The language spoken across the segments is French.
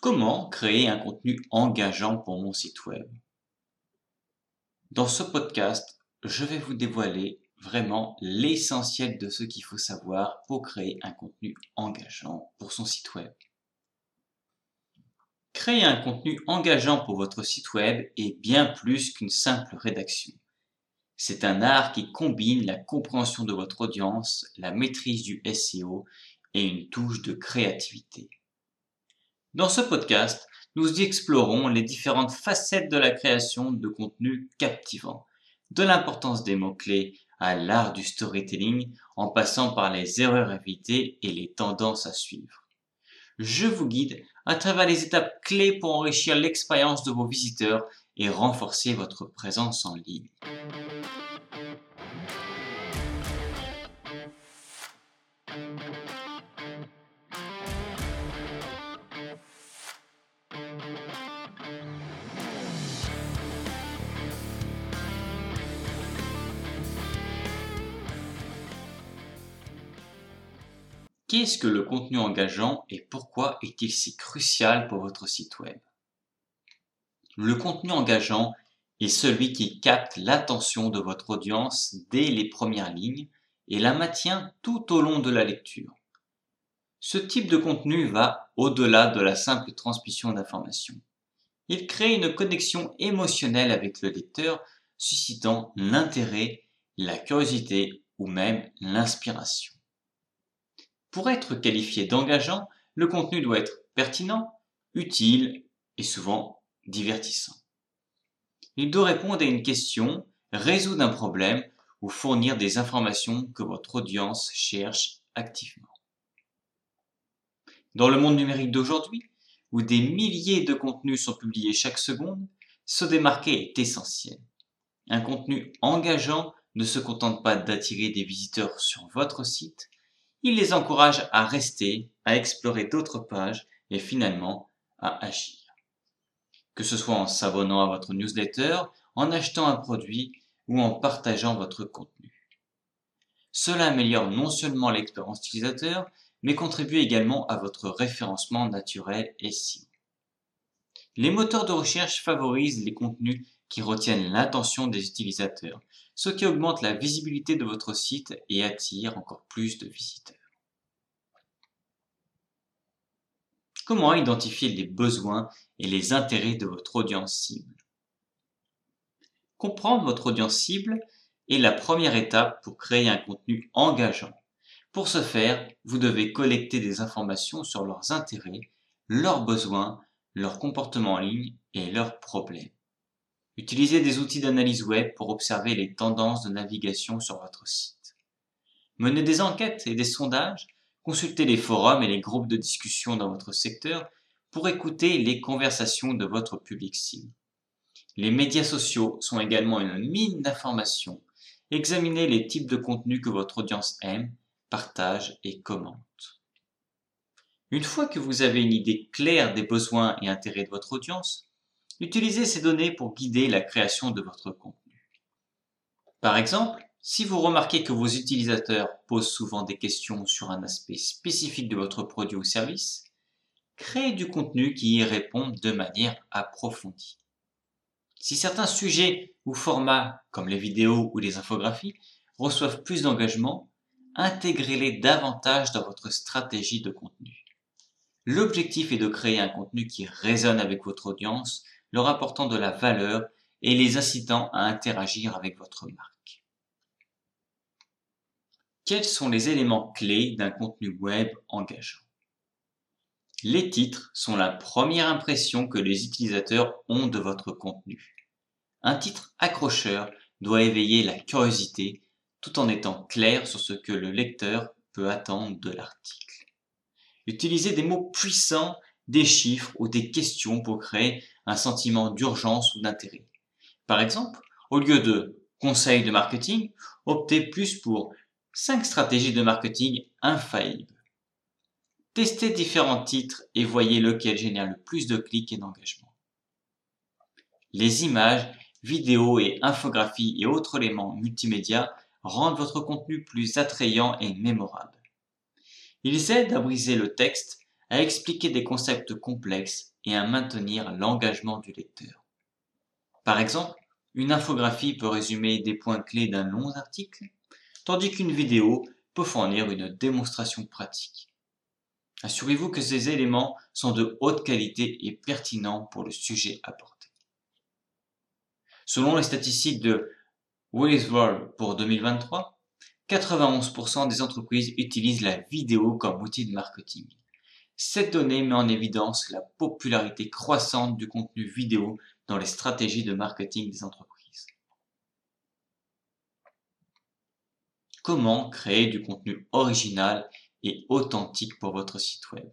Comment créer un contenu engageant pour mon site web? Dans ce podcast, je vais vous dévoiler vraiment l'essentiel de ce qu'il faut savoir pour créer un contenu engageant pour son site web. Créer un contenu engageant pour votre site web est bien plus qu'une simple rédaction. C'est un art qui combine la compréhension de votre audience, la maîtrise du SEO et une touche de créativité. Dans ce podcast, nous y explorons les différentes facettes de la création de contenu captivant, de l'importance des mots-clés à l'art du storytelling en passant par les erreurs évitées et les tendances à suivre. Je vous guide à travers les étapes clés pour enrichir l'expérience de vos visiteurs et renforcer votre présence en ligne. Que le contenu engageant et pourquoi est-il si crucial pour votre site web? Le contenu engageant est celui qui capte l'attention de votre audience dès les premières lignes et la maintient tout au long de la lecture. Ce type de contenu va au-delà de la simple transmission d'informations. Il crée une connexion émotionnelle avec le lecteur, suscitant l'intérêt, la curiosité ou même l'inspiration. Pour être qualifié d'engageant, le contenu doit être pertinent, utile et souvent divertissant. Il doit répondre à une question, résoudre un problème ou fournir des informations que votre audience cherche activement. Dans le monde numérique d'aujourd'hui, où des milliers de contenus sont publiés chaque seconde, se démarquer est essentiel. Un contenu engageant ne se contente pas d'attirer des visiteurs sur votre site, il les encourage à rester, à explorer d'autres pages et finalement à agir. Que ce soit en s'abonnant à votre newsletter, en achetant un produit ou en partageant votre contenu. Cela améliore non seulement l'expérience utilisateur, mais contribue également à votre référencement naturel et SEO. Les moteurs de recherche favorisent les contenus qui retiennent l'attention des utilisateurs, ce qui augmente la visibilité de votre site et attire encore plus de visiteurs. Comment identifier les besoins et les intérêts de votre audience cible? Comprendre votre audience cible est la première étape pour créer un contenu engageant. Pour ce faire, vous devez collecter des informations sur leurs intérêts, leurs besoins, leurs comportements en ligne et leurs problèmes. Utilisez des outils d'analyse web pour observer les tendances de navigation sur votre site. Menez des enquêtes et des sondages, consultez les forums et les groupes de discussion dans votre secteur pour écouter les conversations de votre public cible. Les médias sociaux sont également une mine d'informations. Examinez les types de contenus que votre audience aime, partage et commente. Une fois que vous avez une idée claire des besoins et intérêts de votre audience, Utilisez ces données pour guider la création de votre contenu. Par exemple, si vous remarquez que vos utilisateurs posent souvent des questions sur un aspect spécifique de votre produit ou service, créez du contenu qui y répond de manière approfondie. Si certains sujets ou formats, comme les vidéos ou les infographies, reçoivent plus d'engagement, intégrez-les davantage dans votre stratégie de contenu. L'objectif est de créer un contenu qui résonne avec votre audience leur apportant de la valeur et les incitant à interagir avec votre marque. Quels sont les éléments clés d'un contenu web engageant? Les titres sont la première impression que les utilisateurs ont de votre contenu. Un titre accrocheur doit éveiller la curiosité tout en étant clair sur ce que le lecteur peut attendre de l'article. Utilisez des mots puissants, des chiffres ou des questions pour créer un sentiment d'urgence ou d'intérêt. Par exemple, au lieu de conseils de marketing, optez plus pour 5 stratégies de marketing infaillibles. Testez différents titres et voyez lequel génère le plus de clics et d'engagement. Les images, vidéos et infographies et autres éléments multimédia rendent votre contenu plus attrayant et mémorable. Ils aident à briser le texte, à expliquer des concepts complexes et à maintenir l'engagement du lecteur. Par exemple, une infographie peut résumer des points clés d'un long article, tandis qu'une vidéo peut fournir une démonstration pratique. Assurez-vous que ces éléments sont de haute qualité et pertinents pour le sujet abordé. Selon les statistiques de Willis World pour 2023, 91% des entreprises utilisent la vidéo comme outil de marketing. Cette donnée met en évidence la popularité croissante du contenu vidéo dans les stratégies de marketing des entreprises. Comment créer du contenu original et authentique pour votre site web?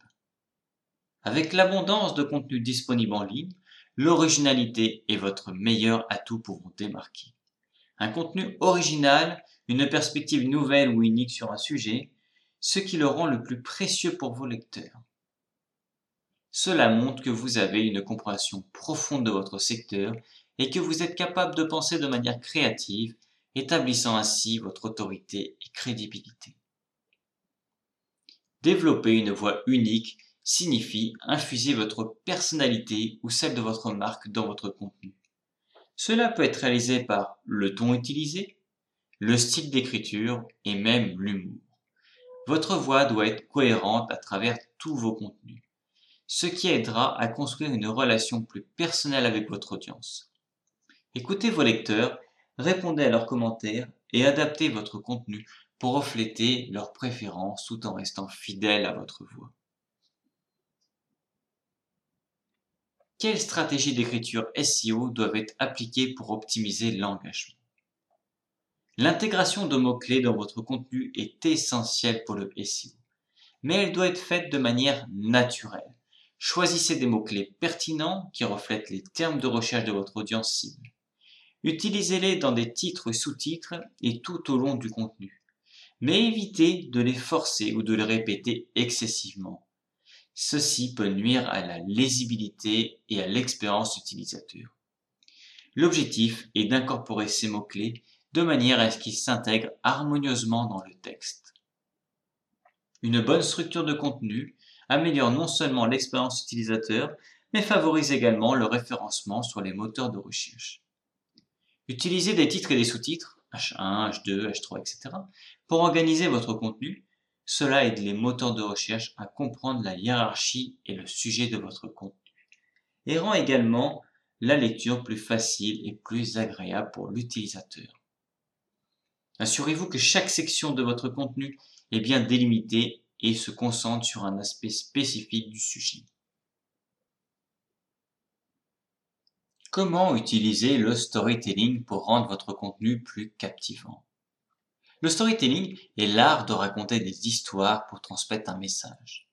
Avec l'abondance de contenu disponible en ligne, l'originalité est votre meilleur atout pour vous démarquer. Un contenu original, une perspective nouvelle ou unique sur un sujet, ce qui le rend le plus précieux pour vos lecteurs. Cela montre que vous avez une compréhension profonde de votre secteur et que vous êtes capable de penser de manière créative, établissant ainsi votre autorité et crédibilité. Développer une voix unique signifie infuser votre personnalité ou celle de votre marque dans votre contenu. Cela peut être réalisé par le ton utilisé, le style d'écriture et même l'humour. Votre voix doit être cohérente à travers tous vos contenus ce qui aidera à construire une relation plus personnelle avec votre audience. Écoutez vos lecteurs, répondez à leurs commentaires et adaptez votre contenu pour refléter leurs préférences tout en restant fidèle à votre voix. Quelles stratégies d'écriture SEO doivent être appliquées pour optimiser l'engagement? L'intégration de mots-clés dans votre contenu est essentielle pour le SEO, mais elle doit être faite de manière naturelle. Choisissez des mots-clés pertinents qui reflètent les termes de recherche de votre audience cible. Utilisez-les dans des titres sous-titres et tout au long du contenu. Mais évitez de les forcer ou de les répéter excessivement. Ceci peut nuire à la lisibilité et à l'expérience utilisateur. L'objectif est d'incorporer ces mots-clés de manière à ce qu'ils s'intègrent harmonieusement dans le texte. Une bonne structure de contenu améliore non seulement l'expérience utilisateur, mais favorise également le référencement sur les moteurs de recherche. Utilisez des titres et des sous-titres, H1, H2, H3, etc., pour organiser votre contenu. Cela aide les moteurs de recherche à comprendre la hiérarchie et le sujet de votre contenu, et rend également la lecture plus facile et plus agréable pour l'utilisateur. Assurez-vous que chaque section de votre contenu est bien délimitée et se concentre sur un aspect spécifique du sujet. Comment utiliser le storytelling pour rendre votre contenu plus captivant? Le storytelling est l'art de raconter des histoires pour transmettre un message.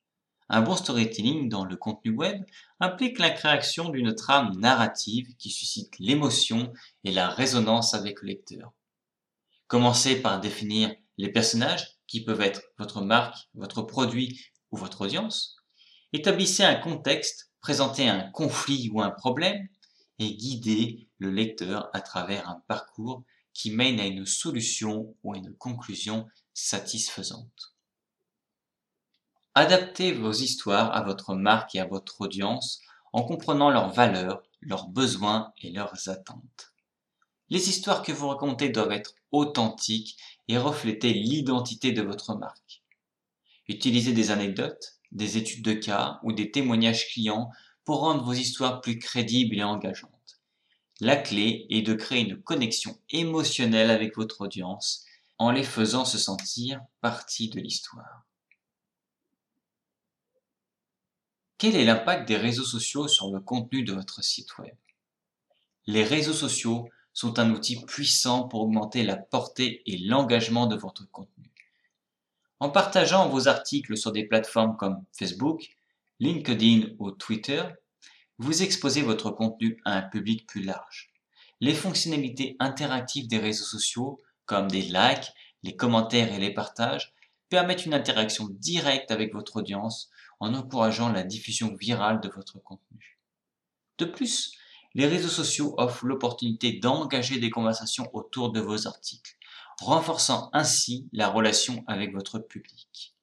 Un bon storytelling dans le contenu web implique la création d'une trame narrative qui suscite l'émotion et la résonance avec le lecteur. Commencez par définir les personnages qui peuvent être votre marque, votre produit ou votre audience. Établissez un contexte, présentez un conflit ou un problème et guidez le lecteur à travers un parcours qui mène à une solution ou à une conclusion satisfaisante. Adaptez vos histoires à votre marque et à votre audience en comprenant leurs valeurs, leurs besoins et leurs attentes. Les histoires que vous racontez doivent être authentiques et refléter l'identité de votre marque. Utilisez des anecdotes, des études de cas ou des témoignages clients pour rendre vos histoires plus crédibles et engageantes. La clé est de créer une connexion émotionnelle avec votre audience en les faisant se sentir partie de l'histoire. Quel est l'impact des réseaux sociaux sur le contenu de votre site web? Les réseaux sociaux sont un outil puissant pour augmenter la portée et l'engagement de votre contenu. En partageant vos articles sur des plateformes comme Facebook, LinkedIn ou Twitter, vous exposez votre contenu à un public plus large. Les fonctionnalités interactives des réseaux sociaux, comme des likes, les commentaires et les partages, permettent une interaction directe avec votre audience en encourageant la diffusion virale de votre contenu. De plus, les réseaux sociaux offrent l'opportunité d'engager des conversations autour de vos articles, renforçant ainsi la relation avec votre public.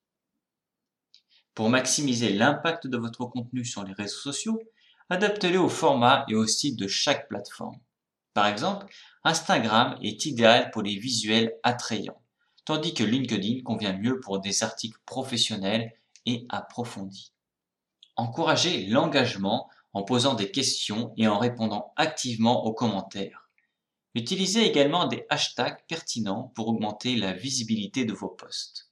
Pour maximiser l'impact de votre contenu sur les réseaux sociaux, adaptez-le au format et au style de chaque plateforme. Par exemple, Instagram est idéal pour les visuels attrayants, tandis que LinkedIn convient mieux pour des articles professionnels et approfondis. Encouragez l'engagement en posant des questions et en répondant activement aux commentaires. Utilisez également des hashtags pertinents pour augmenter la visibilité de vos posts.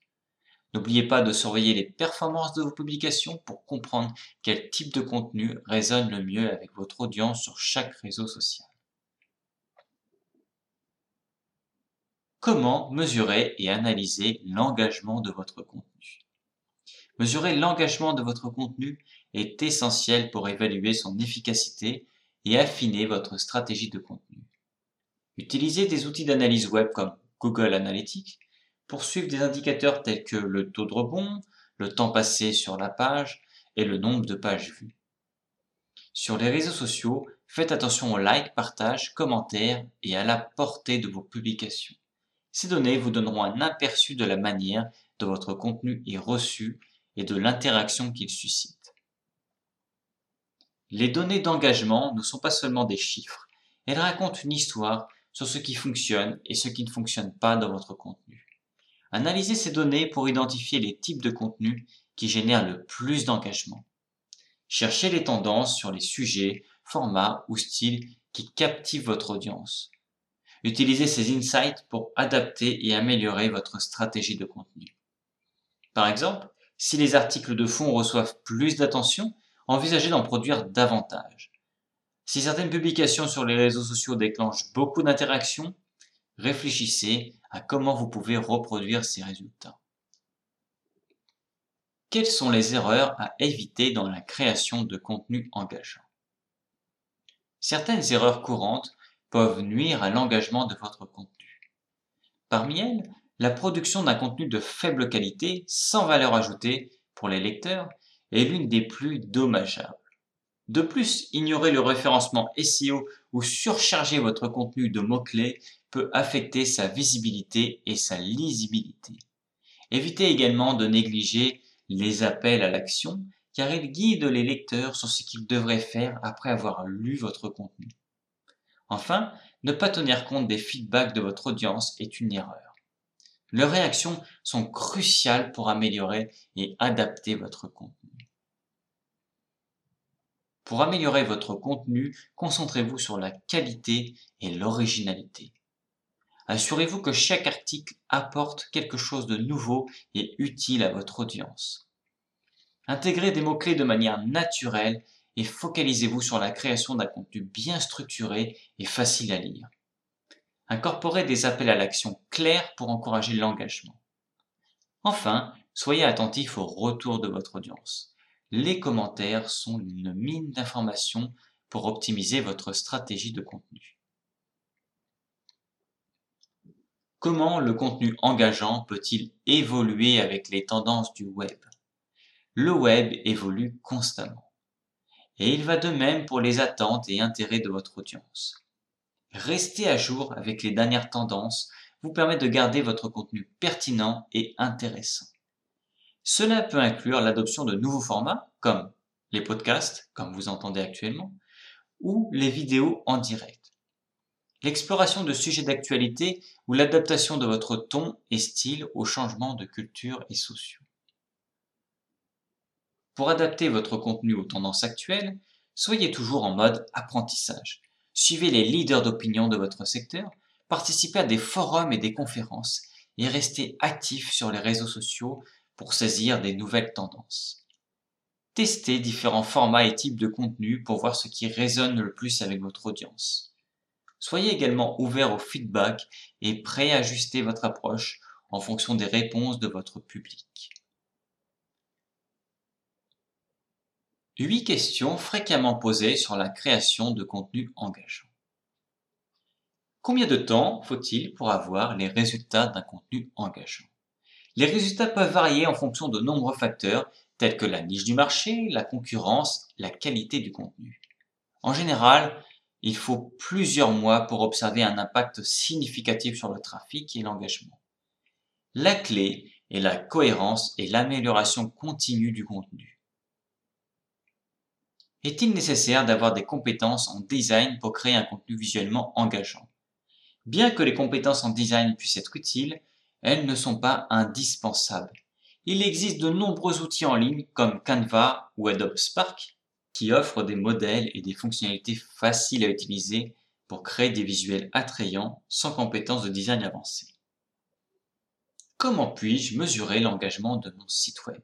N'oubliez pas de surveiller les performances de vos publications pour comprendre quel type de contenu résonne le mieux avec votre audience sur chaque réseau social. Comment mesurer et analyser l'engagement de votre contenu? Mesurer l'engagement de votre contenu est essentiel pour évaluer son efficacité et affiner votre stratégie de contenu. Utilisez des outils d'analyse web comme Google Analytics pour suivre des indicateurs tels que le taux de rebond, le temps passé sur la page et le nombre de pages vues. Sur les réseaux sociaux, faites attention aux likes, partages, commentaires et à la portée de vos publications. Ces données vous donneront un aperçu de la manière dont votre contenu est reçu et de l'interaction qu'il suscite. Les données d'engagement ne sont pas seulement des chiffres, elles racontent une histoire sur ce qui fonctionne et ce qui ne fonctionne pas dans votre contenu. Analysez ces données pour identifier les types de contenus qui génèrent le plus d'engagement. Cherchez les tendances sur les sujets, formats ou styles qui captivent votre audience. Utilisez ces insights pour adapter et améliorer votre stratégie de contenu. Par exemple, si les articles de fond reçoivent plus d'attention, envisagez d'en produire davantage. Si certaines publications sur les réseaux sociaux déclenchent beaucoup d'interactions, réfléchissez à comment vous pouvez reproduire ces résultats. Quelles sont les erreurs à éviter dans la création de contenu engageant? Certaines erreurs courantes peuvent nuire à l'engagement de votre contenu. Parmi elles, la production d'un contenu de faible qualité, sans valeur ajoutée pour les lecteurs, est l'une des plus dommageables. De plus, ignorer le référencement SEO ou surcharger votre contenu de mots-clés peut affecter sa visibilité et sa lisibilité. Évitez également de négliger les appels à l'action car ils guident les lecteurs sur ce qu'ils devraient faire après avoir lu votre contenu. Enfin, ne pas tenir compte des feedbacks de votre audience est une erreur. Leurs réactions sont cruciales pour améliorer et adapter votre contenu. Pour améliorer votre contenu, concentrez-vous sur la qualité et l'originalité. Assurez-vous que chaque article apporte quelque chose de nouveau et utile à votre audience. Intégrez des mots-clés de manière naturelle et focalisez-vous sur la création d'un contenu bien structuré et facile à lire. Incorporez des appels à l'action clairs pour encourager l'engagement. Enfin, soyez attentif au retour de votre audience. Les commentaires sont une mine d'informations pour optimiser votre stratégie de contenu. Comment le contenu engageant peut-il évoluer avec les tendances du web? Le web évolue constamment. Et il va de même pour les attentes et intérêts de votre audience. Rester à jour avec les dernières tendances vous permet de garder votre contenu pertinent et intéressant. Cela peut inclure l'adoption de nouveaux formats comme les podcasts, comme vous entendez actuellement, ou les vidéos en direct l'exploration de sujets d'actualité ou l'adaptation de votre ton et style aux changements de culture et sociaux. Pour adapter votre contenu aux tendances actuelles, soyez toujours en mode apprentissage. Suivez les leaders d'opinion de votre secteur, participez à des forums et des conférences et restez actif sur les réseaux sociaux pour saisir des nouvelles tendances. Testez différents formats et types de contenu pour voir ce qui résonne le plus avec votre audience. Soyez également ouvert au feedback et prêt à ajuster votre approche en fonction des réponses de votre public. 8 questions fréquemment posées sur la création de contenu engageant. Combien de temps faut-il pour avoir les résultats d'un contenu engageant? Les résultats peuvent varier en fonction de nombreux facteurs tels que la niche du marché, la concurrence, la qualité du contenu. En général, il faut plusieurs mois pour observer un impact significatif sur le trafic et l'engagement. La clé est la cohérence et l'amélioration continue du contenu. Est-il nécessaire d'avoir des compétences en design pour créer un contenu visuellement engageant? Bien que les compétences en design puissent être utiles, elles ne sont pas indispensables. Il existe de nombreux outils en ligne comme Canva ou Adobe Spark qui offrent des modèles et des fonctionnalités faciles à utiliser pour créer des visuels attrayants sans compétences de design avancées. Comment puis-je mesurer l'engagement de mon site web?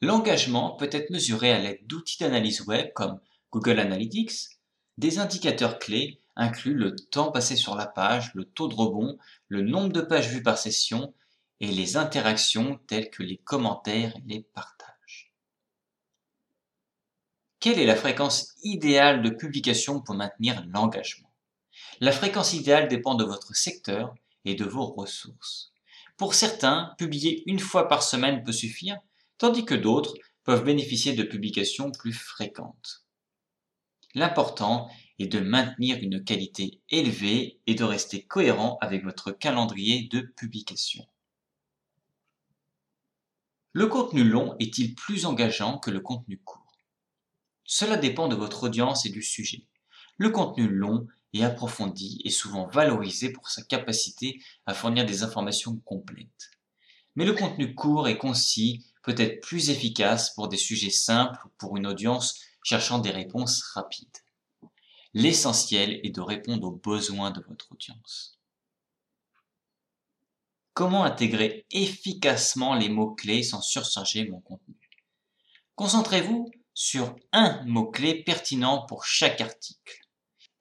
L'engagement peut être mesuré à l'aide d'outils d'analyse web comme Google Analytics. Des indicateurs clés incluent le temps passé sur la page, le taux de rebond, le nombre de pages vues par session et les interactions telles que les commentaires et les partages. Quelle est la fréquence idéale de publication pour maintenir l'engagement? La fréquence idéale dépend de votre secteur et de vos ressources. Pour certains, publier une fois par semaine peut suffire, tandis que d'autres peuvent bénéficier de publications plus fréquentes. L'important est de maintenir une qualité élevée et de rester cohérent avec votre calendrier de publication. Le contenu long est-il plus engageant que le contenu court? Cela dépend de votre audience et du sujet. Le contenu long et approfondi est souvent valorisé pour sa capacité à fournir des informations complètes. Mais le contenu court et concis peut être plus efficace pour des sujets simples ou pour une audience cherchant des réponses rapides. L'essentiel est de répondre aux besoins de votre audience. Comment intégrer efficacement les mots-clés sans surcharger mon contenu? Concentrez-vous sur un mot-clé pertinent pour chaque article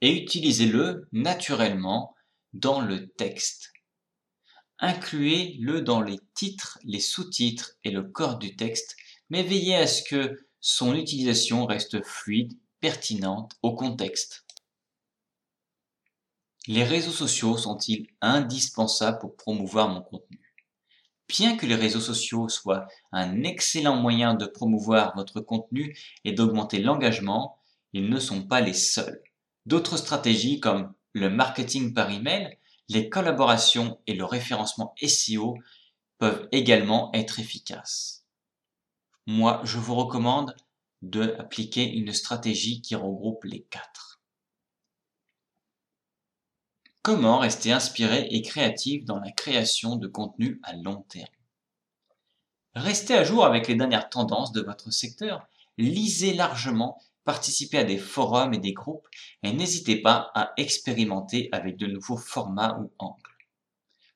et utilisez-le naturellement dans le texte Incluez-le dans les titres, les sous-titres et le corps du texte, mais veillez à ce que son utilisation reste fluide, pertinente au contexte. Les réseaux sociaux sont-ils indispensables pour promouvoir mon contenu? Bien que les réseaux sociaux soient un excellent moyen de promouvoir votre contenu et d'augmenter l'engagement, ils ne sont pas les seuls. D'autres stratégies comme le marketing par email les collaborations et le référencement SEO peuvent également être efficaces. Moi, je vous recommande d'appliquer une stratégie qui regroupe les quatre. Comment rester inspiré et créatif dans la création de contenu à long terme? Restez à jour avec les dernières tendances de votre secteur, lisez largement participez à des forums et des groupes et n'hésitez pas à expérimenter avec de nouveaux formats ou angles.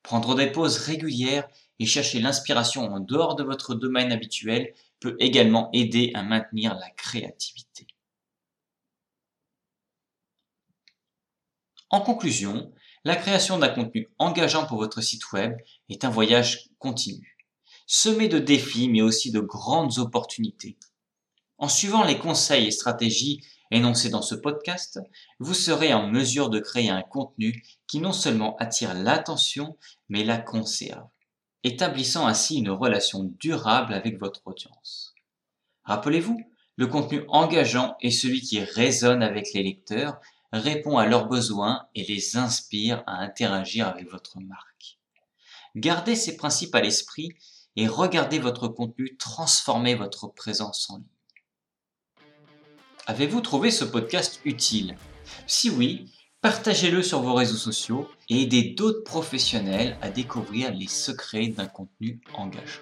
Prendre des pauses régulières et chercher l'inspiration en dehors de votre domaine habituel peut également aider à maintenir la créativité. En conclusion, la création d'un contenu engageant pour votre site web est un voyage continu, semé de défis mais aussi de grandes opportunités. En suivant les conseils et stratégies énoncés dans ce podcast, vous serez en mesure de créer un contenu qui non seulement attire l'attention, mais la conserve, établissant ainsi une relation durable avec votre audience. Rappelez-vous, le contenu engageant est celui qui résonne avec les lecteurs, répond à leurs besoins et les inspire à interagir avec votre marque. Gardez ces principes à l'esprit et regardez votre contenu transformer votre présence en ligne. Avez-vous trouvé ce podcast utile? Si oui, partagez-le sur vos réseaux sociaux et aidez d'autres professionnels à découvrir les secrets d'un contenu engageant.